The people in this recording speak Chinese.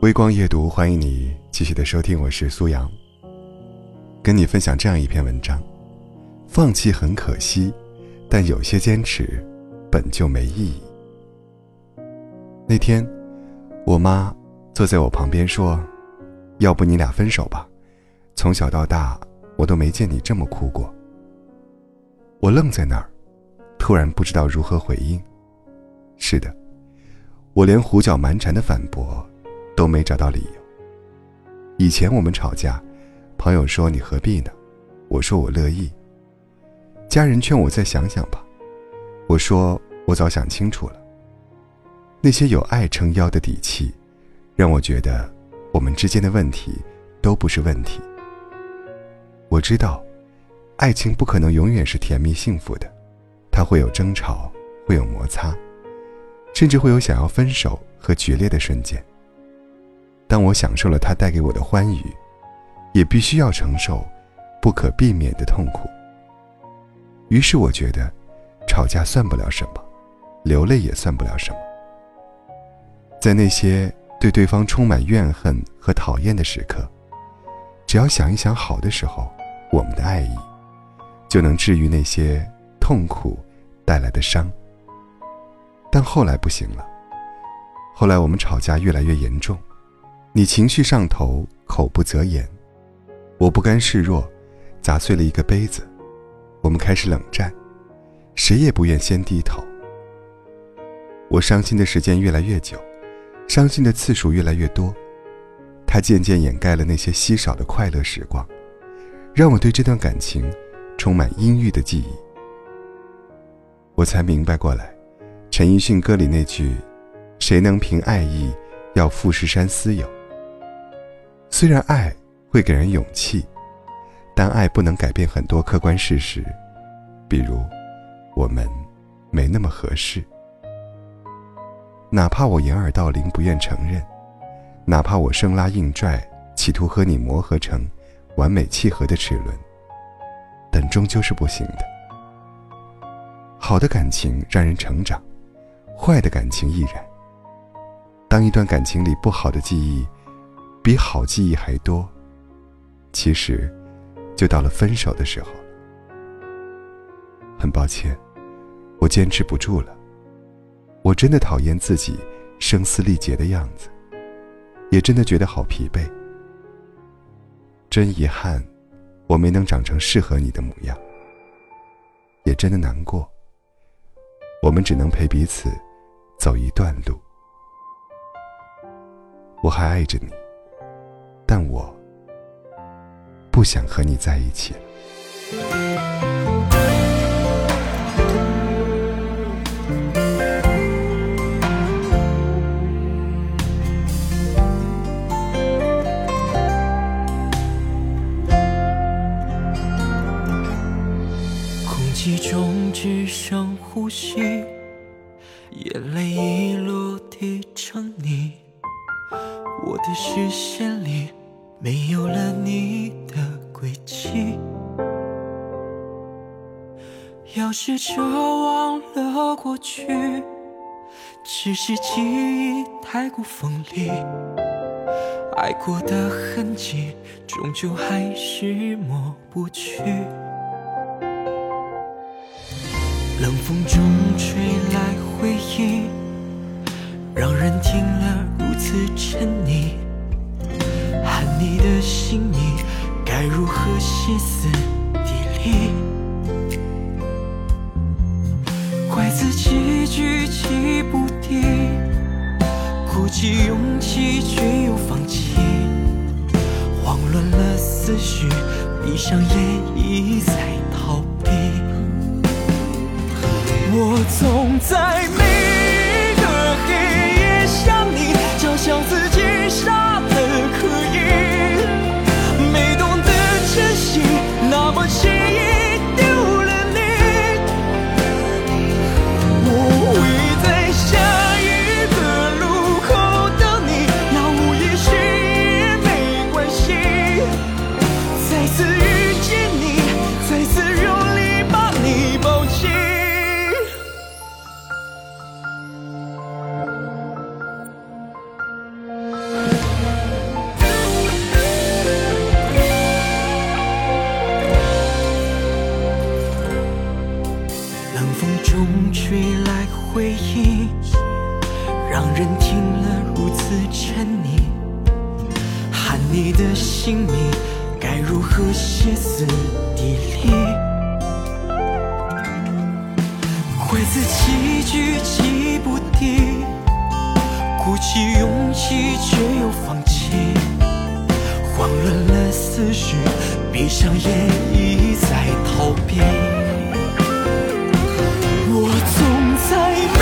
微光夜读，欢迎你继续的收听，我是苏阳。跟你分享这样一篇文章：放弃很可惜，但有些坚持本就没意义。那天，我妈坐在我旁边说：“要不你俩分手吧，从小到大我都没见你这么哭过。”我愣在那儿，突然不知道如何回应。是的，我连胡搅蛮缠的反驳。都没找到理由。以前我们吵架，朋友说你何必呢？我说我乐意。家人劝我再想想吧，我说我早想清楚了。那些有爱撑腰的底气，让我觉得我们之间的问题都不是问题。我知道，爱情不可能永远是甜蜜幸福的，它会有争吵，会有摩擦，甚至会有想要分手和决裂的瞬间。当我享受了他带给我的欢愉，也必须要承受不可避免的痛苦。于是我觉得，吵架算不了什么，流泪也算不了什么。在那些对对方充满怨恨和讨厌的时刻，只要想一想好的时候，我们的爱意，就能治愈那些痛苦带来的伤。但后来不行了，后来我们吵架越来越严重。你情绪上头，口不择言，我不甘示弱，砸碎了一个杯子，我们开始冷战，谁也不愿先低头。我伤心的时间越来越久，伤心的次数越来越多，它渐渐掩盖了那些稀少的快乐时光，让我对这段感情充满阴郁的记忆。我才明白过来，陈奕迅歌里那句：“谁能凭爱意要富士山私有？”虽然爱会给人勇气，但爱不能改变很多客观事实，比如我们没那么合适。哪怕我掩耳盗铃不愿承认，哪怕我生拉硬拽企图和你磨合成完美契合的齿轮，但终究是不行的。好的感情让人成长，坏的感情亦然。当一段感情里不好的记忆。比好记忆还多，其实就到了分手的时候了。很抱歉，我坚持不住了。我真的讨厌自己声嘶力竭的样子，也真的觉得好疲惫。真遗憾，我没能长成适合你的模样。也真的难过，我们只能陪彼此走一段路。我还爱着你。但我不想和你在一起。空气中只剩呼吸，眼泪已落地成泥，我的视线里。没有了你的轨迹，要试着忘了过去，只是记忆太过锋利，爱过的痕迹终究还是抹不去。冷风中吹来回忆，让人听了如此沉溺。你的心意该如何歇斯底里？怪自己举棋不定，鼓起勇气却又放弃，慌乱了思绪，闭上眼一再逃避。我总在每你的心里该如何歇斯底里怪自己举棋不定鼓起勇气却又放弃慌乱了思绪闭上眼一再逃避。我总在